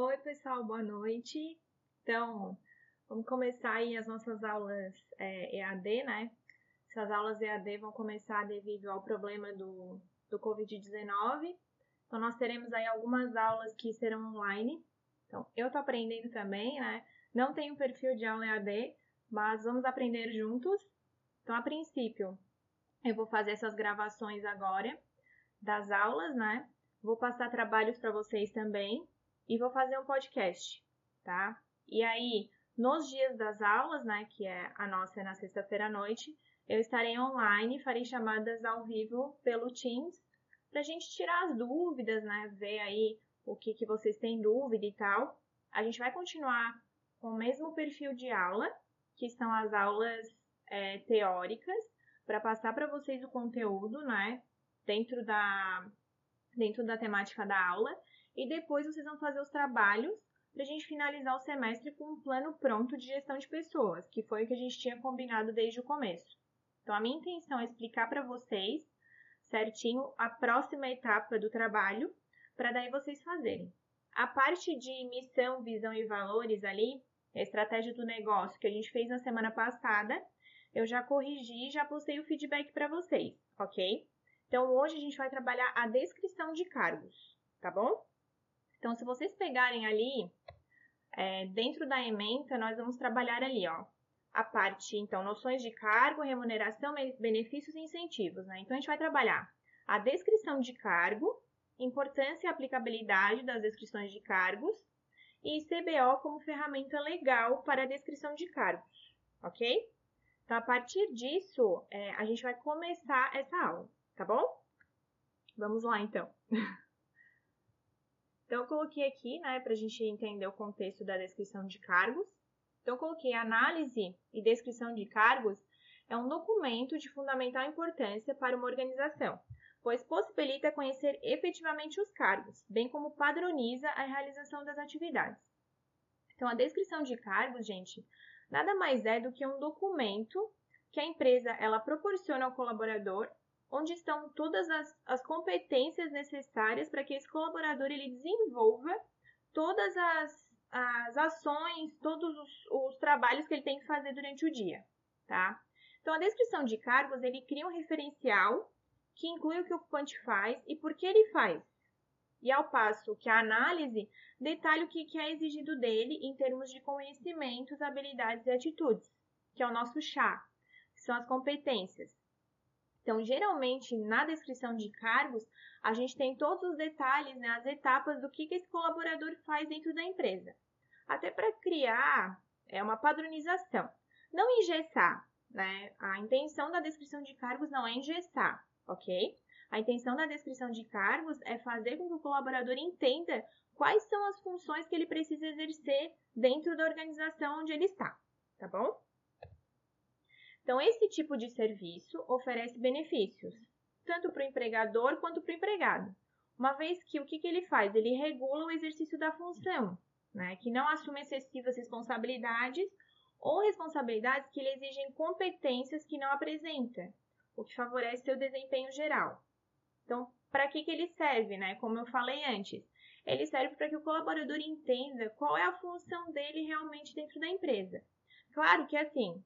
Oi, pessoal, boa noite. Então, vamos começar aí as nossas aulas é, EAD, né? Essas aulas EAD vão começar devido ao problema do, do Covid-19. Então, nós teremos aí algumas aulas que serão online. Então, eu tô aprendendo também, né? Não tenho perfil de aula EAD, mas vamos aprender juntos. Então, a princípio, eu vou fazer essas gravações agora das aulas, né? Vou passar trabalhos para vocês também e vou fazer um podcast, tá? E aí, nos dias das aulas, né, que é a nossa é na sexta-feira à noite, eu estarei online, farei chamadas ao vivo pelo Teams para a gente tirar as dúvidas, né, ver aí o que, que vocês têm dúvida e tal. A gente vai continuar com o mesmo perfil de aula, que são as aulas é, teóricas, para passar para vocês o conteúdo, né, dentro da, dentro da temática da aula. E depois vocês vão fazer os trabalhos para a gente finalizar o semestre com um plano pronto de gestão de pessoas, que foi o que a gente tinha combinado desde o começo. Então, a minha intenção é explicar para vocês certinho a próxima etapa do trabalho, para daí vocês fazerem. A parte de missão, visão e valores ali, a estratégia do negócio que a gente fez na semana passada, eu já corrigi e já postei o feedback para vocês, ok? Então, hoje a gente vai trabalhar a descrição de cargos, tá bom? Então, se vocês pegarem ali, é, dentro da ementa, nós vamos trabalhar ali, ó, a parte, então, noções de cargo, remuneração, benefícios e incentivos, né? Então, a gente vai trabalhar a descrição de cargo, importância e aplicabilidade das descrições de cargos e CBO como ferramenta legal para a descrição de cargos, ok? Então, a partir disso, é, a gente vai começar essa aula, tá bom? Vamos lá, então. então, eu coloquei aqui, né, para a gente entender o contexto da descrição de cargos. Então, eu coloquei análise e descrição de cargos é um documento de fundamental importância para uma organização, pois possibilita conhecer efetivamente os cargos, bem como padroniza a realização das atividades. Então, a descrição de cargos, gente, nada mais é do que um documento que a empresa ela proporciona ao colaborador, onde estão todas as, as competências necessárias para que esse colaborador ele desenvolva todas as, as ações, todos os, os trabalhos que ele tem que fazer durante o dia, tá? Então, a descrição de cargos, ele cria um referencial que inclui o que o ocupante faz e por que ele faz. E ao passo que a análise detalha o que é exigido dele em termos de conhecimentos, habilidades e atitudes, que é o nosso chá, que são as competências. Então, geralmente, na descrição de cargos, a gente tem todos os detalhes, né, as etapas do que, que esse colaborador faz dentro da empresa. Até para criar é uma padronização. Não engessar, né? A intenção da descrição de cargos não é engessar, ok? A intenção da descrição de cargos é fazer com que o colaborador entenda quais são as funções que ele precisa exercer dentro da organização onde ele está, tá bom? Então, esse tipo de serviço oferece benefícios, tanto para o empregador quanto para o empregado, uma vez que o que, que ele faz? Ele regula o exercício da função, né, que não assume excessivas responsabilidades ou responsabilidades que lhe exigem competências que não apresenta, o que favorece seu desempenho geral. Então, para que, que ele serve, né? Como eu falei antes, ele serve para que o colaborador entenda qual é a função dele realmente dentro da empresa. Claro que assim,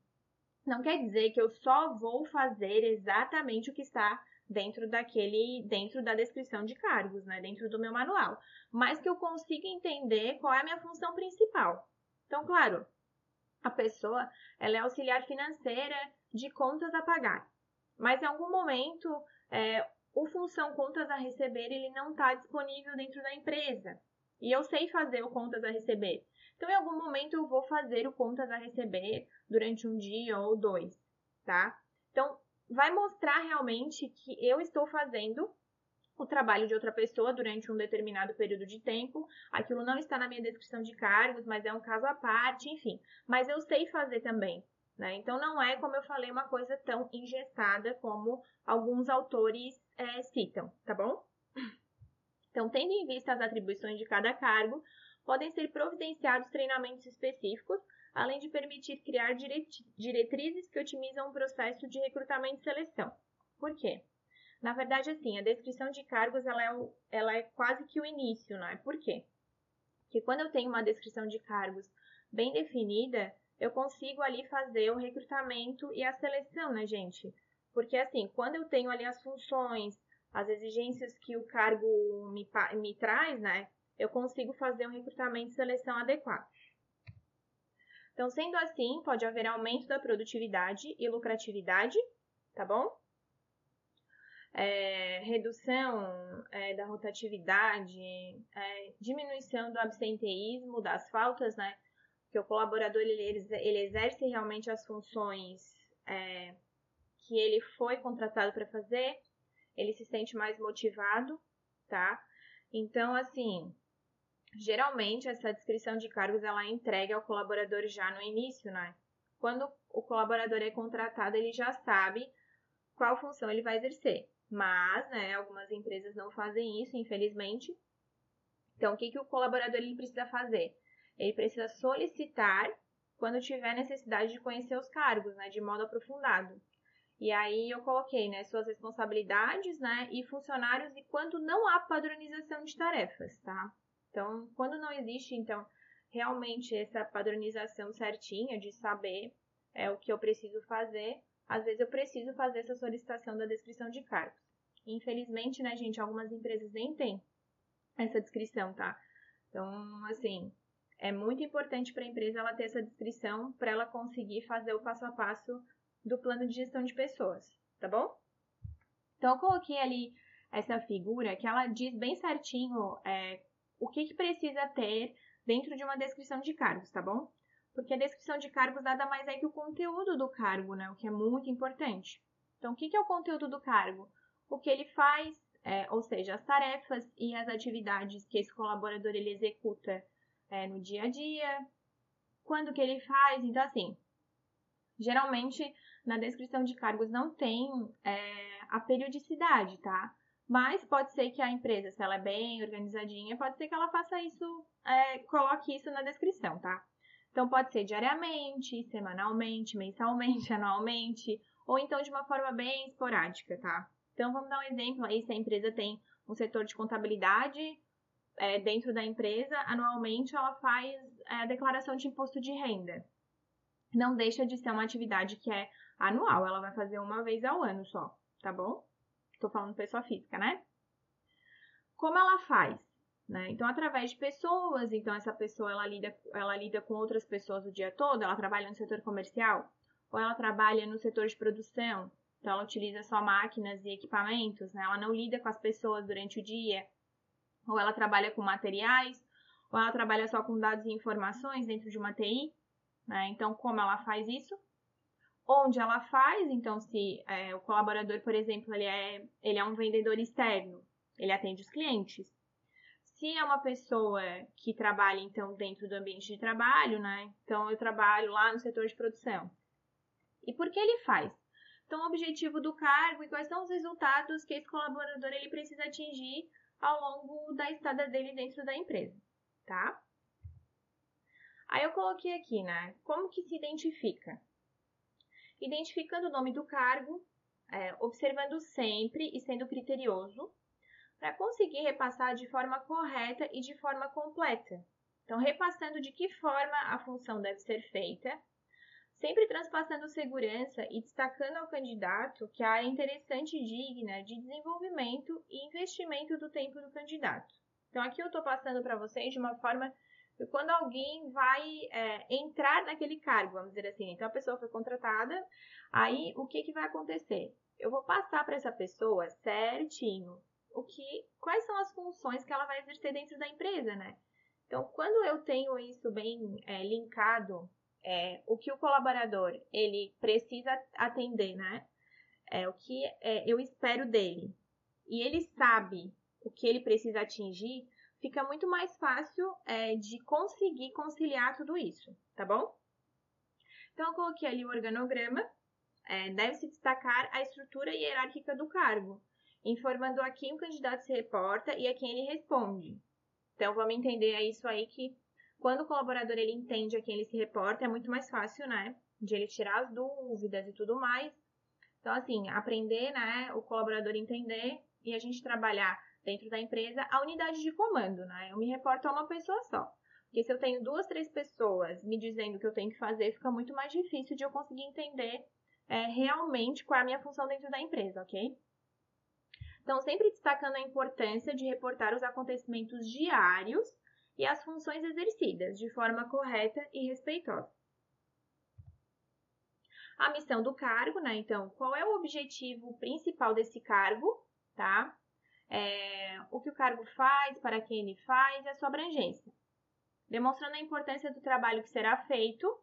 não quer dizer que eu só vou fazer exatamente o que está dentro daquele, dentro da descrição de cargos, né, dentro do meu manual, mas que eu consiga entender qual é a minha função principal. Então, claro, a pessoa ela é auxiliar financeira de contas a pagar, mas em algum momento é, o função contas a receber ele não está disponível dentro da empresa e eu sei fazer o contas a receber. Então, em algum momento, eu vou fazer o contas a receber durante um dia ou dois, tá? Então, vai mostrar realmente que eu estou fazendo o trabalho de outra pessoa durante um determinado período de tempo. Aquilo não está na minha descrição de cargos, mas é um caso à parte, enfim. Mas eu sei fazer também. Né? Então não é, como eu falei, uma coisa tão engessada como alguns autores é, citam, tá bom? Então, tendo em vista as atribuições de cada cargo, podem ser providenciados treinamentos específicos, além de permitir criar diretrizes que otimizam o processo de recrutamento e seleção. Por quê? Na verdade, assim, a descrição de cargos ela é, o, ela é quase que o início, não é? Por quê? que quando eu tenho uma descrição de cargos bem definida, eu consigo ali fazer o recrutamento e a seleção, né, gente? Porque assim, quando eu tenho ali as funções, as exigências que o cargo me, me traz, né, eu consigo fazer um recrutamento e seleção adequado. Então, sendo assim, pode haver aumento da produtividade e lucratividade, tá bom? É, redução é, da rotatividade, é, diminuição do absenteísmo, das faltas, né? Que o colaborador ele, ele exerce realmente as funções é, que ele foi contratado para fazer, ele se sente mais motivado, tá? Então, assim, Geralmente, essa descrição de cargos ela é entregue ao colaborador já no início, né? Quando o colaborador é contratado, ele já sabe qual função ele vai exercer. Mas, né, algumas empresas não fazem isso, infelizmente. Então, o que, que o colaborador ele precisa fazer? Ele precisa solicitar quando tiver necessidade de conhecer os cargos, né, de modo aprofundado. E aí eu coloquei, né, suas responsabilidades, né, e funcionários e quando não há padronização de tarefas, tá? Então, quando não existe, então, realmente essa padronização certinha de saber é, o que eu preciso fazer, às vezes eu preciso fazer essa solicitação da descrição de cargos. Infelizmente, né, gente, algumas empresas nem têm essa descrição, tá? Então, assim, é muito importante para a empresa ela ter essa descrição para ela conseguir fazer o passo a passo do plano de gestão de pessoas, tá bom? Então, eu coloquei ali essa figura que ela diz bem certinho é, o que, que precisa ter dentro de uma descrição de cargos, tá bom? Porque a descrição de cargos nada mais é que o conteúdo do cargo, né? O que é muito importante. Então, o que, que é o conteúdo do cargo? O que ele faz, é, ou seja, as tarefas e as atividades que esse colaborador ele executa é, no dia a dia, quando que ele faz, então assim, geralmente na descrição de cargos não tem é, a periodicidade, tá? Mas pode ser que a empresa, se ela é bem organizadinha, pode ser que ela faça isso, é, coloque isso na descrição, tá? Então pode ser diariamente, semanalmente, mensalmente, anualmente, ou então de uma forma bem esporádica, tá? Então vamos dar um exemplo aí, se a empresa tem um setor de contabilidade é, dentro da empresa, anualmente ela faz é, a declaração de imposto de renda. Não deixa de ser uma atividade que é anual, ela vai fazer uma vez ao ano só, tá bom? Estou falando pessoa física, né? Como ela faz? Né? Então, através de pessoas, então essa pessoa ela lida, ela lida com outras pessoas o dia todo, ela trabalha no setor comercial, ou ela trabalha no setor de produção, então ela utiliza só máquinas e equipamentos, né? ela não lida com as pessoas durante o dia, ou ela trabalha com materiais, ou ela trabalha só com dados e informações dentro de uma TI. Né? Então, como ela faz isso? Onde ela faz, então se é, o colaborador, por exemplo, ele é, ele é um vendedor externo, ele atende os clientes. Se é uma pessoa que trabalha, então, dentro do ambiente de trabalho, né? Então, eu trabalho lá no setor de produção. E por que ele faz? Então, o objetivo do cargo e quais são os resultados que esse colaborador ele precisa atingir ao longo da estada dele dentro da empresa, tá? Aí eu coloquei aqui, né? Como que se identifica? Identificando o nome do cargo, é, observando sempre e sendo criterioso, para conseguir repassar de forma correta e de forma completa. Então, repassando de que forma a função deve ser feita, sempre transpassando segurança e destacando ao candidato que a área é interessante e digna de desenvolvimento e investimento do tempo do candidato. Então, aqui eu estou passando para vocês de uma forma quando alguém vai é, entrar naquele cargo, vamos dizer assim, então a pessoa foi contratada, aí o que, que vai acontecer? Eu vou passar para essa pessoa certinho o que, quais são as funções que ela vai exercer dentro da empresa, né? Então, quando eu tenho isso bem é, linkado, é, o que o colaborador ele precisa atender, né? É o que é, eu espero dele. E ele sabe o que ele precisa atingir, fica muito mais fácil é, de conseguir conciliar tudo isso, tá bom? Então, eu coloquei ali o organograma, é, deve-se destacar a estrutura hierárquica do cargo, informando a quem o candidato se reporta e a quem ele responde. Então, vamos entender isso aí que quando o colaborador ele entende a quem ele se reporta, é muito mais fácil, né, de ele tirar as dúvidas e tudo mais. Então, assim, aprender, né, o colaborador entender e a gente trabalhar dentro da empresa a unidade de comando, né? Eu me reporto a uma pessoa só. Porque se eu tenho duas, três pessoas me dizendo o que eu tenho que fazer, fica muito mais difícil de eu conseguir entender é, realmente qual é a minha função dentro da empresa, ok? Então, sempre destacando a importância de reportar os acontecimentos diários e as funções exercidas de forma correta e respeitosa. A missão do cargo, né? Então, qual é o objetivo principal desse cargo, tá? É, o que o cargo faz, para quem ele faz e a sua abrangência. Demonstrando a importância do trabalho que será feito,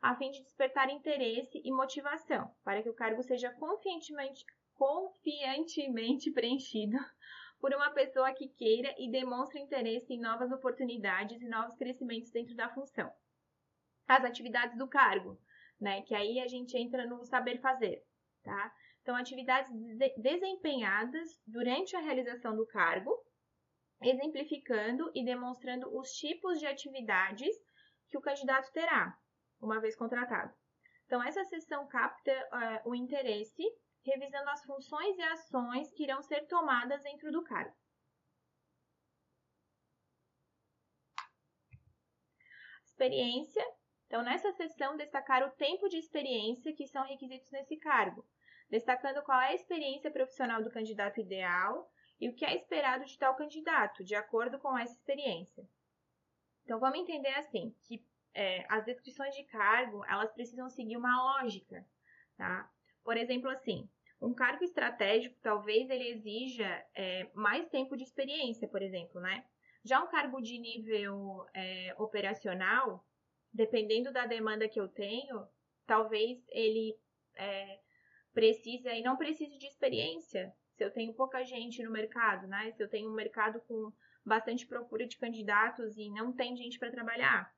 a fim de despertar interesse e motivação, para que o cargo seja confiantemente, confiantemente preenchido por uma pessoa que queira e demonstre interesse em novas oportunidades e novos crescimentos dentro da função. As atividades do cargo, né? Que aí a gente entra no saber fazer, tá? Então, atividades de desempenhadas durante a realização do cargo, exemplificando e demonstrando os tipos de atividades que o candidato terá, uma vez contratado. Então, essa sessão capta uh, o interesse revisando as funções e ações que irão ser tomadas dentro do cargo. Experiência. Então, nessa sessão, destacar o tempo de experiência que são requisitos nesse cargo, destacando qual é a experiência profissional do candidato ideal e o que é esperado de tal candidato, de acordo com essa experiência. Então, vamos entender assim, que é, as descrições de cargo, elas precisam seguir uma lógica, tá? Por exemplo, assim, um cargo estratégico talvez ele exija é, mais tempo de experiência, por exemplo, né? Já um cargo de nível é, operacional, dependendo da demanda que eu tenho, talvez ele é, precise e não precise de experiência. Se eu tenho pouca gente no mercado, né? Se eu tenho um mercado com bastante procura de candidatos e não tem gente para trabalhar.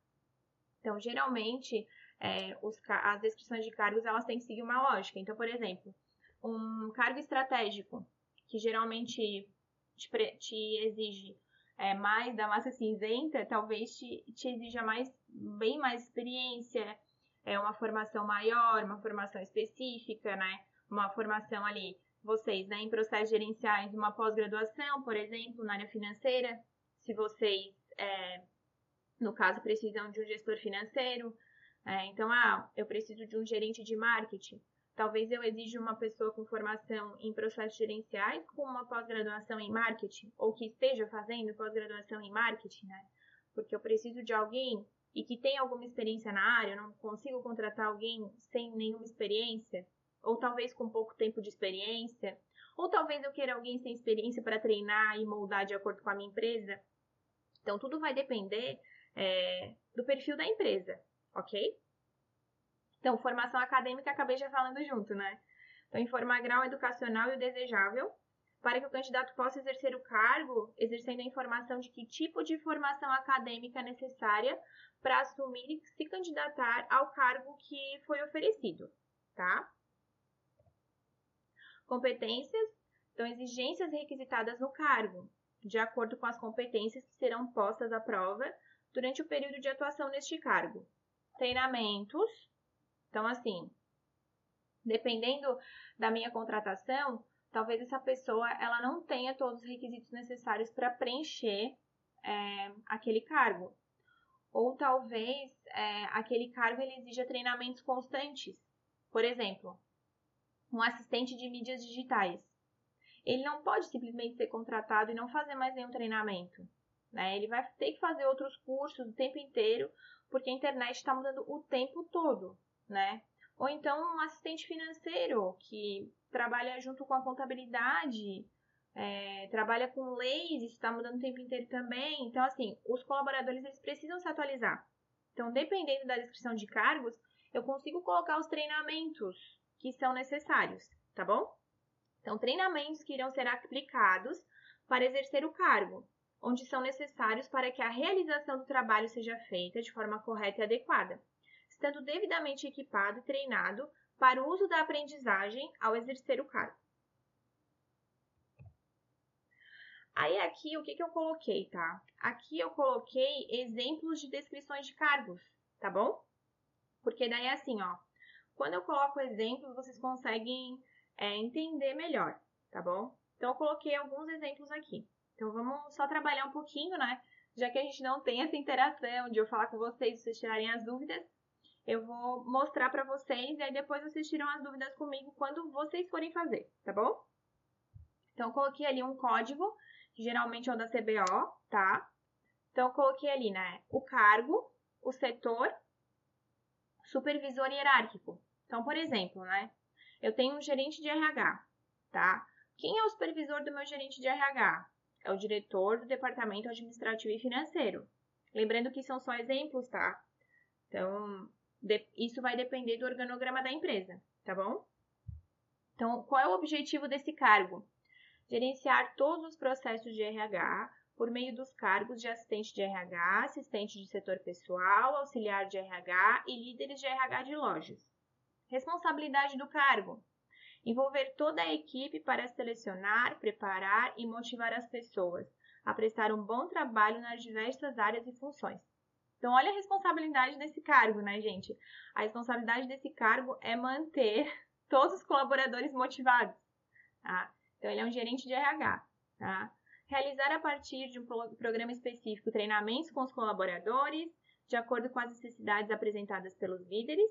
Então, geralmente, é, os, as descrições de cargos elas têm que seguir uma lógica. Então, por exemplo, um cargo estratégico, que geralmente te, te exige é, mais da massa cinzenta, talvez te, te exija mais, bem mais experiência, é uma formação maior, uma formação específica, né? Uma formação ali, vocês, né, em processos gerenciais, uma pós-graduação, por exemplo, na área financeira, se vocês, é, no caso, precisam de um gestor financeiro, é, então, ah, eu preciso de um gerente de marketing. Talvez eu exija uma pessoa com formação em processos gerenciais com uma pós-graduação em marketing, ou que esteja fazendo pós-graduação em marketing, né? Porque eu preciso de alguém e que tenha alguma experiência na área, eu não consigo contratar alguém sem nenhuma experiência, ou talvez com pouco tempo de experiência, ou talvez eu queira alguém sem experiência para treinar e moldar de acordo com a minha empresa. Então, tudo vai depender é, do perfil da empresa, ok? Então, formação acadêmica, acabei já falando junto, né? Então, informar grau educacional e o desejável, para que o candidato possa exercer o cargo, exercendo a informação de que tipo de formação acadêmica é necessária para assumir e se candidatar ao cargo que foi oferecido, tá? Competências, então exigências requisitadas no cargo, de acordo com as competências que serão postas à prova durante o período de atuação neste cargo. Treinamentos, então, assim, dependendo da minha contratação, talvez essa pessoa ela não tenha todos os requisitos necessários para preencher é, aquele cargo. Ou talvez é, aquele cargo ele exija treinamentos constantes. Por exemplo, um assistente de mídias digitais. Ele não pode simplesmente ser contratado e não fazer mais nenhum treinamento. Né? Ele vai ter que fazer outros cursos o tempo inteiro, porque a internet está mudando o tempo todo né? Ou então um assistente financeiro que trabalha junto com a contabilidade, é, trabalha com leis, está mudando o tempo inteiro também. Então, assim, os colaboradores eles precisam se atualizar. Então, dependendo da descrição de cargos, eu consigo colocar os treinamentos que são necessários, tá bom? Então, treinamentos que irão ser aplicados para exercer o cargo, onde são necessários para que a realização do trabalho seja feita de forma correta e adequada estando devidamente equipado e treinado para o uso da aprendizagem ao exercer o cargo. Aí aqui, o que, que eu coloquei, tá? Aqui eu coloquei exemplos de descrições de cargos, tá bom? Porque daí é assim, ó. Quando eu coloco exemplos, vocês conseguem é, entender melhor, tá bom? Então, eu coloquei alguns exemplos aqui. Então vamos só trabalhar um pouquinho, né? Já que a gente não tem essa interação de eu falar com vocês, vocês tirarem as dúvidas, eu vou mostrar para vocês e aí depois vocês tiram as dúvidas comigo quando vocês forem fazer, tá bom? Então, coloquei ali um código, que geralmente é o da CBO, tá? Então, coloquei ali, né, o cargo, o setor, supervisor hierárquico. Então, por exemplo, né, eu tenho um gerente de RH, tá? Quem é o supervisor do meu gerente de RH? É o diretor do departamento administrativo e financeiro. Lembrando que são só exemplos, tá? Então, isso vai depender do organograma da empresa, tá bom? Então, qual é o objetivo desse cargo? Gerenciar todos os processos de RH por meio dos cargos de assistente de RH, assistente de setor pessoal, auxiliar de RH e líderes de RH de lojas. Responsabilidade do cargo: envolver toda a equipe para selecionar, preparar e motivar as pessoas a prestar um bom trabalho nas diversas áreas e funções. Então, olha a responsabilidade desse cargo, né, gente? A responsabilidade desse cargo é manter todos os colaboradores motivados. Tá? Então, ele é um gerente de RH. Tá? Realizar a partir de um programa específico treinamentos com os colaboradores, de acordo com as necessidades apresentadas pelos líderes.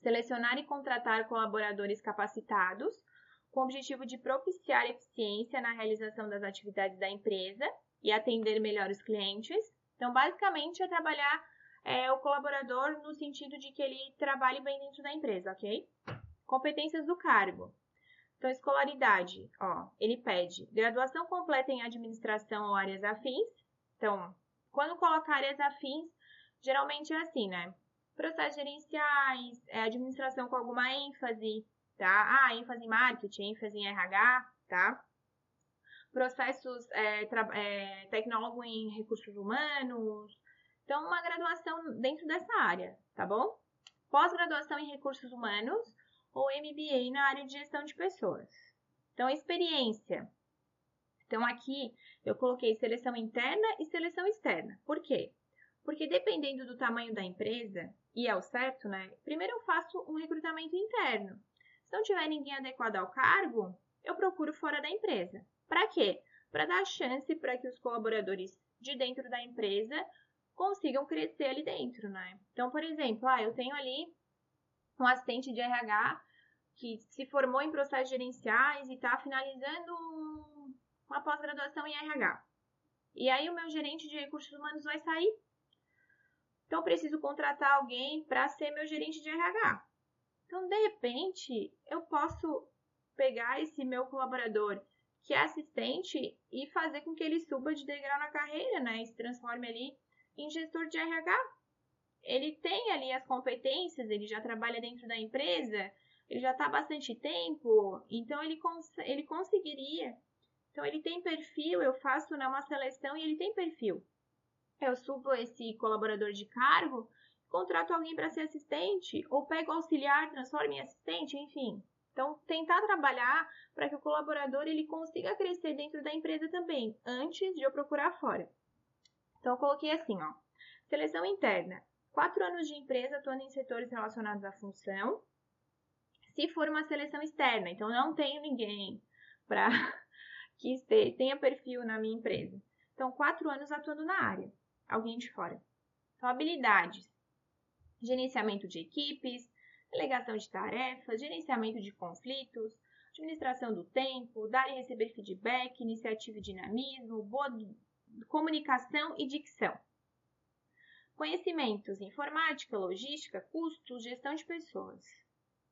Selecionar e contratar colaboradores capacitados, com o objetivo de propiciar eficiência na realização das atividades da empresa e atender melhor os clientes. Então, basicamente, é trabalhar é, o colaborador no sentido de que ele trabalhe bem dentro da empresa, ok? Competências do cargo. Então, escolaridade, ó, ele pede graduação completa em administração ou áreas afins. Então, quando coloca áreas afins, geralmente é assim, né? Processos gerenciais, é, administração com alguma ênfase, tá? Ah, ênfase em marketing, ênfase em RH, tá? Processos, é, é, tecnólogo em recursos humanos. Então, uma graduação dentro dessa área, tá bom? Pós-graduação em recursos humanos, ou MBA na área de gestão de pessoas. Então, experiência. Então, aqui eu coloquei seleção interna e seleção externa. Por quê? Porque dependendo do tamanho da empresa, e é o certo, né? Primeiro eu faço um recrutamento interno. Se não tiver ninguém adequado ao cargo, eu procuro fora da empresa. Para quê? Para dar chance para que os colaboradores de dentro da empresa consigam crescer ali dentro, né? Então, por exemplo, ah, eu tenho ali um assistente de RH que se formou em processos gerenciais e está finalizando uma pós-graduação em RH. E aí o meu gerente de recursos humanos vai sair. Então, eu preciso contratar alguém para ser meu gerente de RH. Então, de repente, eu posso pegar esse meu colaborador que é assistente e fazer com que ele suba de degrau na carreira, né? E se transforme ali em gestor de RH. Ele tem ali as competências, ele já trabalha dentro da empresa, ele já está há bastante tempo, então ele, cons ele conseguiria. Então ele tem perfil, eu faço né, uma seleção e ele tem perfil. Eu subo esse colaborador de cargo, contrato alguém para ser assistente, ou pego auxiliar, transformo em assistente, enfim. Então, tentar trabalhar para que o colaborador ele consiga crescer dentro da empresa também, antes de eu procurar fora. Então, eu coloquei assim, ó. Seleção interna. Quatro anos de empresa atuando em setores relacionados à função, se for uma seleção externa. Então, não tenho ninguém para que tenha perfil na minha empresa. Então, quatro anos atuando na área, alguém de fora. Então, habilidades: gerenciamento de equipes, delegação de tarefas, gerenciamento de conflitos, administração do tempo, dar e receber feedback, iniciativa e dinamismo, boa comunicação e dicção. Conhecimentos: informática, logística, custos, gestão de pessoas.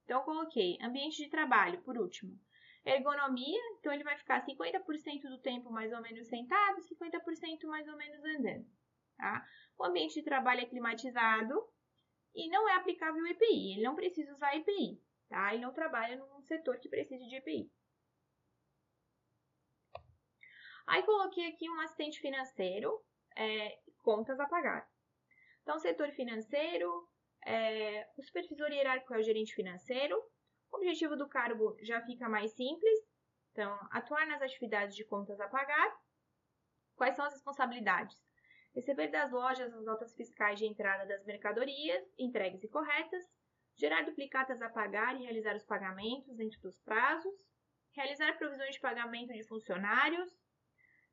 Então, coloquei ambiente de trabalho, por último. Ergonomia, então ele vai ficar 50% do tempo mais ou menos sentado, 50% mais ou menos andando. Tá? O ambiente de trabalho é climatizado e não é aplicável o EPI, ele não precisa usar EPI, tá? Ele não trabalha num setor que precise de EPI. Aí coloquei aqui um assistente financeiro, é, contas a pagar. Então, setor financeiro, é, o supervisor hierárquico é o gerente financeiro. O objetivo do cargo já fica mais simples. Então, atuar nas atividades de contas a pagar. Quais são as responsabilidades? Receber das lojas as notas fiscais de entrada das mercadorias, entregues e corretas. Gerar duplicatas a pagar e realizar os pagamentos dentro dos prazos. Realizar provisões de pagamento de funcionários.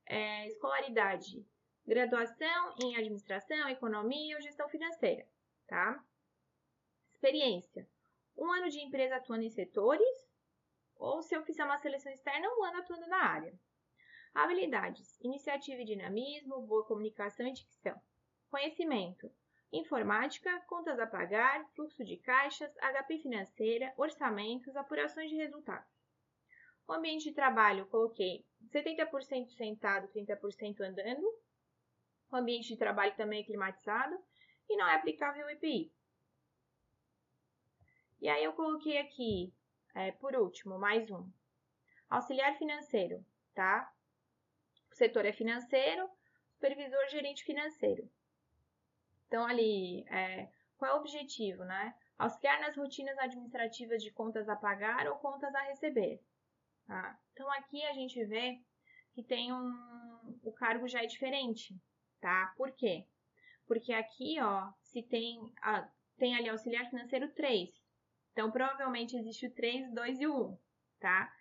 é, escolaridade, graduação em administração, economia ou gestão financeira, tá? Experiência, um ano de empresa atuando em setores, ou se eu fizer uma seleção externa, um ano atuando na área. Habilidades, iniciativa e dinamismo, boa comunicação e dicção. Conhecimento, informática, contas a pagar, fluxo de caixas, HP financeira, orçamentos, apurações de resultados. O ambiente de trabalho, coloquei 70% sentado, 30% andando. O ambiente de trabalho também é climatizado e não é aplicável o EPI. E aí eu coloquei aqui, é, por último, mais um. Auxiliar financeiro, tá? O setor é financeiro, supervisor gerente financeiro. Então, ali, é, qual é o objetivo, né? Auxiliar nas rotinas administrativas de contas a pagar ou contas a receber. Tá? Então, aqui a gente vê que tem um, o cargo já é diferente, tá? Por quê? Porque aqui, ó, se tem, a, tem ali auxiliar financeiro 3. Então, provavelmente existe o 3, 2 e o 1, tá?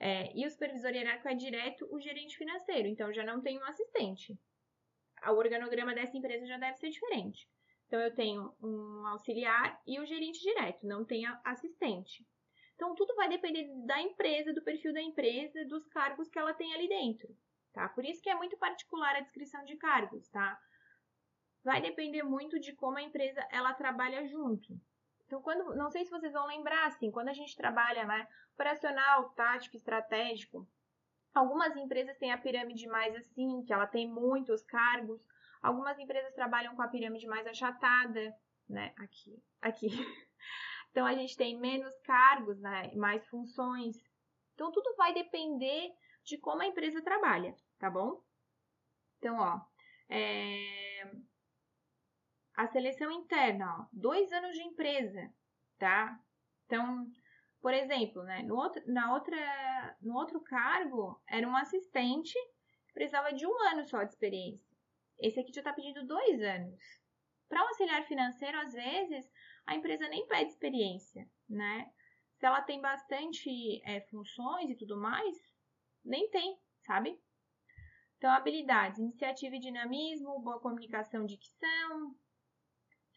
É, e o supervisor hierárquico é direto o gerente financeiro, então já não tem um assistente o organograma dessa empresa já deve ser diferente. Então, eu tenho um auxiliar e o gerente direto, não tem assistente. Então, tudo vai depender da empresa, do perfil da empresa, dos cargos que ela tem ali dentro, tá? Por isso que é muito particular a descrição de cargos, tá? Vai depender muito de como a empresa ela trabalha junto. Então, quando, não sei se vocês vão lembrar, assim, quando a gente trabalha, né, operacional, tático, estratégico, Algumas empresas têm a pirâmide mais assim, que ela tem muitos cargos. Algumas empresas trabalham com a pirâmide mais achatada, né? Aqui, aqui. Então a gente tem menos cargos, né? Mais funções. Então tudo vai depender de como a empresa trabalha, tá bom? Então, ó, é... a seleção interna, ó, dois anos de empresa, tá? Então, por exemplo, né, no, outro, na outra, no outro cargo, era um assistente precisava de um ano só de experiência. Esse aqui já está pedindo dois anos. Para um auxiliar financeiro, às vezes, a empresa nem pede experiência, né? Se ela tem bastante é, funções e tudo mais, nem tem, sabe? Então, habilidades, iniciativa e dinamismo, boa comunicação dicção,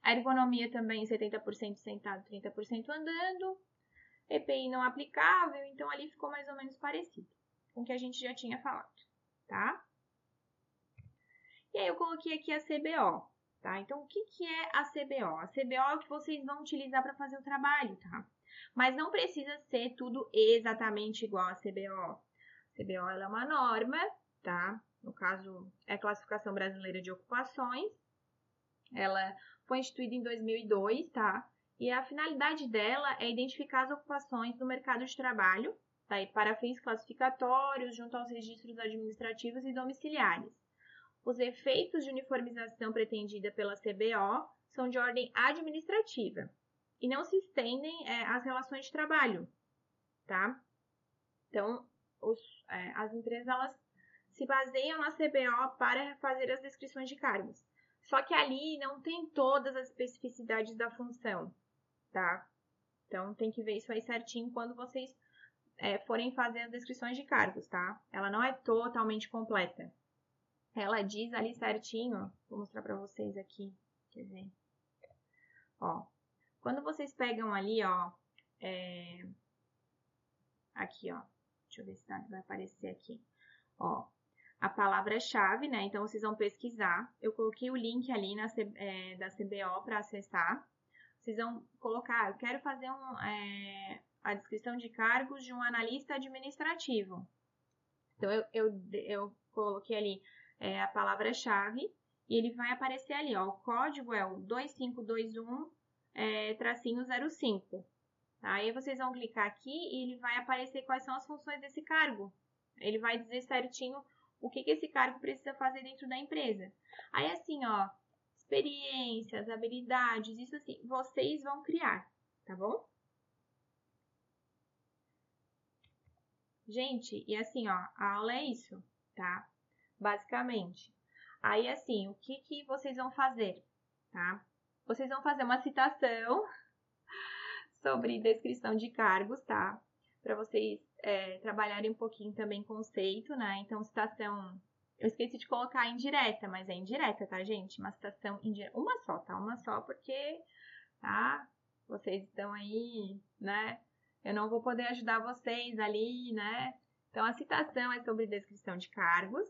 a ergonomia também 70% sentado, 30% andando, EPI não aplicável, então ali ficou mais ou menos parecido com o que a gente já tinha falado, tá? E aí eu coloquei aqui a CBO, tá? Então, o que, que é a CBO? A CBO é o que vocês vão utilizar para fazer o trabalho, tá? Mas não precisa ser tudo exatamente igual a CBO. A CBO é uma norma, tá? No caso, é a Classificação Brasileira de Ocupações. Ela foi instituída em 2002, tá? E a finalidade dela é identificar as ocupações no mercado de trabalho, tá? e para fins classificatórios, junto aos registros administrativos e domiciliares. Os efeitos de uniformização pretendida pela CBO são de ordem administrativa e não se estendem é, às relações de trabalho, tá? Então, os, é, as empresas elas se baseiam na CBO para fazer as descrições de cargos. Só que ali não tem todas as especificidades da função tá? Então tem que ver isso aí certinho quando vocês é, forem fazer as descrições de cargos, tá? Ela não é totalmente completa. Ela diz ali certinho, vou mostrar para vocês aqui, quer ver? Ó, quando vocês pegam ali, ó, é... aqui, ó, deixa eu ver se tá, vai aparecer aqui, ó, a palavra-chave, né? Então vocês vão pesquisar. Eu coloquei o link ali na, é, da CBO para acessar vocês vão colocar, eu quero fazer um, é, a descrição de cargos de um analista administrativo. Então, eu, eu, eu coloquei ali é, a palavra-chave e ele vai aparecer ali, ó, o código é o 2521 é, tracinho 05. Tá? Aí vocês vão clicar aqui e ele vai aparecer quais são as funções desse cargo. Ele vai dizer certinho o que, que esse cargo precisa fazer dentro da empresa. Aí assim, ó, experiências, habilidades, isso assim, vocês vão criar, tá bom? Gente, e assim, ó, a aula é isso, tá? Basicamente. Aí, assim, o que, que vocês vão fazer, tá? Vocês vão fazer uma citação sobre descrição de cargos, tá? Para vocês é, trabalharem um pouquinho também conceito, né? Então, citação Eu esqueci de colocar indireta, mas é indireta, tá, gente? Uma citação indireta. Uma só, tá? Uma só, porque, tá? Vocês estão aí, né? Eu não vou poder ajudar vocês ali, né? Então, a citação é sobre descrição de cargos.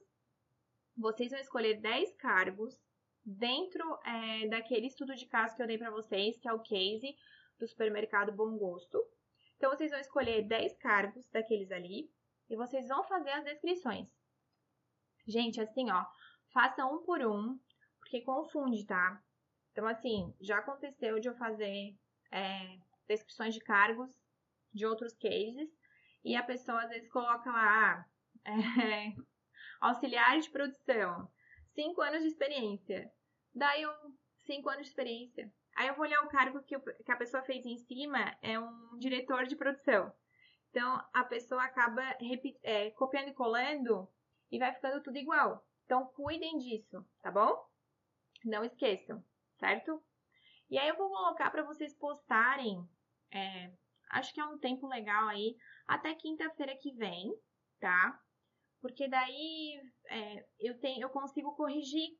Vocês vão escolher 10 cargos dentro é, daquele estudo de caso que eu dei para vocês, que é o case do supermercado Bom Gosto. Então, vocês vão escolher 10 cargos daqueles ali e vocês vão fazer as descrições. Gente, assim, ó, faça um por um, porque confunde, tá? Então, assim, já aconteceu de eu fazer é, descrições de cargos de outros cases e a pessoa às vezes coloca lá é, auxiliar de produção, 5 anos de experiência. Daí eu, 5 anos de experiência. Aí eu vou olhar o cargo que, que a pessoa fez em cima, é um diretor de produção. Então a pessoa acaba é, copiando e colando e vai ficando tudo igual. Então cuidem disso, tá bom? Não esqueçam, certo? E aí eu vou colocar para vocês postarem, é, acho que é um tempo legal aí, até quinta-feira que vem, tá? Porque daí é, eu, tenho, eu consigo corrigir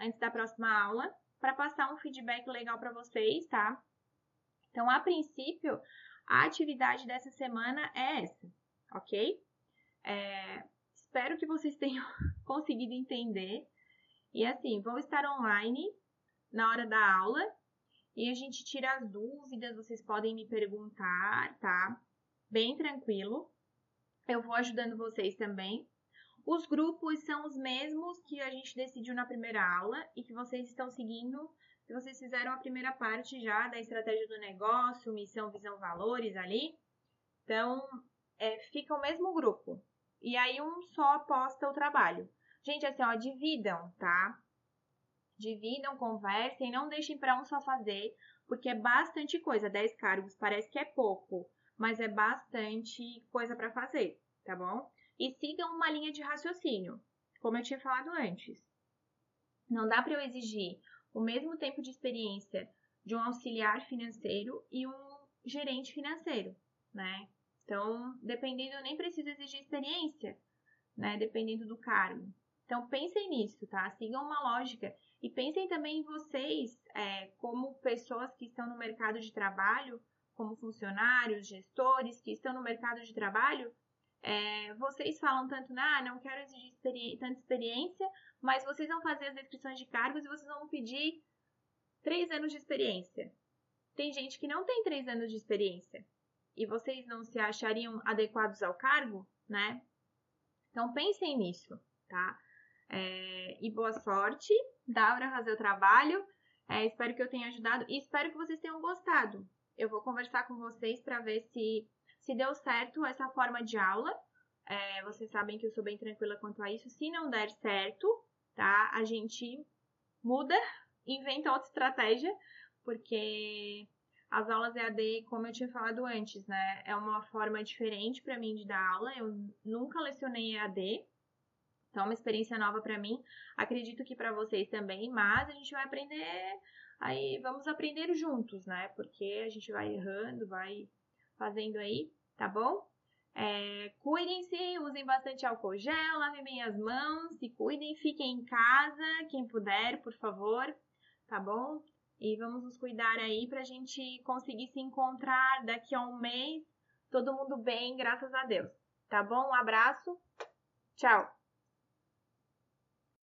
antes da próxima aula para passar um feedback legal para vocês, tá? Então, a princípio, a atividade dessa semana é essa, ok? É, espero que vocês tenham conseguido entender. E assim, vou estar online na hora da aula e a gente tira as dúvidas, vocês podem me perguntar, tá? Bem tranquilo. Eu vou ajudando vocês também. Os grupos são os mesmos que a gente decidiu na primeira aula e que vocês estão seguindo, que vocês fizeram a primeira parte já da estratégia do negócio, missão, visão, valores ali. Então, é, fica o mesmo grupo. E aí um só posta o trabalho. Gente, assim, ó, dividam, tá? Dividam, conversem, não deixem para um só fazer, porque é bastante coisa. 10 cargos parece que é pouco, mas é bastante coisa para fazer, tá bom? E sigam uma linha de raciocínio, como eu tinha falado antes. Não dá para eu exigir o mesmo tempo de experiência de um auxiliar financeiro e um gerente financeiro, né? Então, dependendo, eu nem preciso exigir experiência, né? Dependendo do cargo. Então, pensem nisso, tá? Sigam uma lógica e pensem também em vocês é, como pessoas que estão no mercado de trabalho, como funcionários, gestores que estão no mercado de trabalho, é, vocês falam tanto, ah, não quero exigir tanta experiência, mas vocês vão fazer as descrições de cargos e vocês vão pedir três anos de experiência. Tem gente que não tem três anos de experiência e vocês não se achariam adequados ao cargo, né? Então pensem nisso, tá? É, e boa sorte, dá para fazer o trabalho. É, espero que eu tenha ajudado e espero que vocês tenham gostado. Eu vou conversar com vocês para ver se se deu certo essa forma de aula. É, vocês sabem que eu sou bem tranquila quanto a isso. Se não der certo, tá? A gente muda, inventa outra estratégia, porque as aulas EAD, como eu tinha falado antes, né, é uma forma diferente para mim de dar aula. Eu nunca lecionei EAD, então é uma experiência nova para mim. Acredito que para vocês também, mas a gente vai aprender, aí vamos aprender juntos, né? Porque a gente vai errando, vai fazendo aí, tá bom? É, Cuidem-se, usem bastante álcool gel, lavem bem as mãos, se cuidem, fiquem em casa, quem puder, por favor, tá bom? E vamos nos cuidar aí pra gente conseguir se encontrar daqui a um mês, todo mundo bem, graças a Deus. Tá bom? Um abraço, tchau!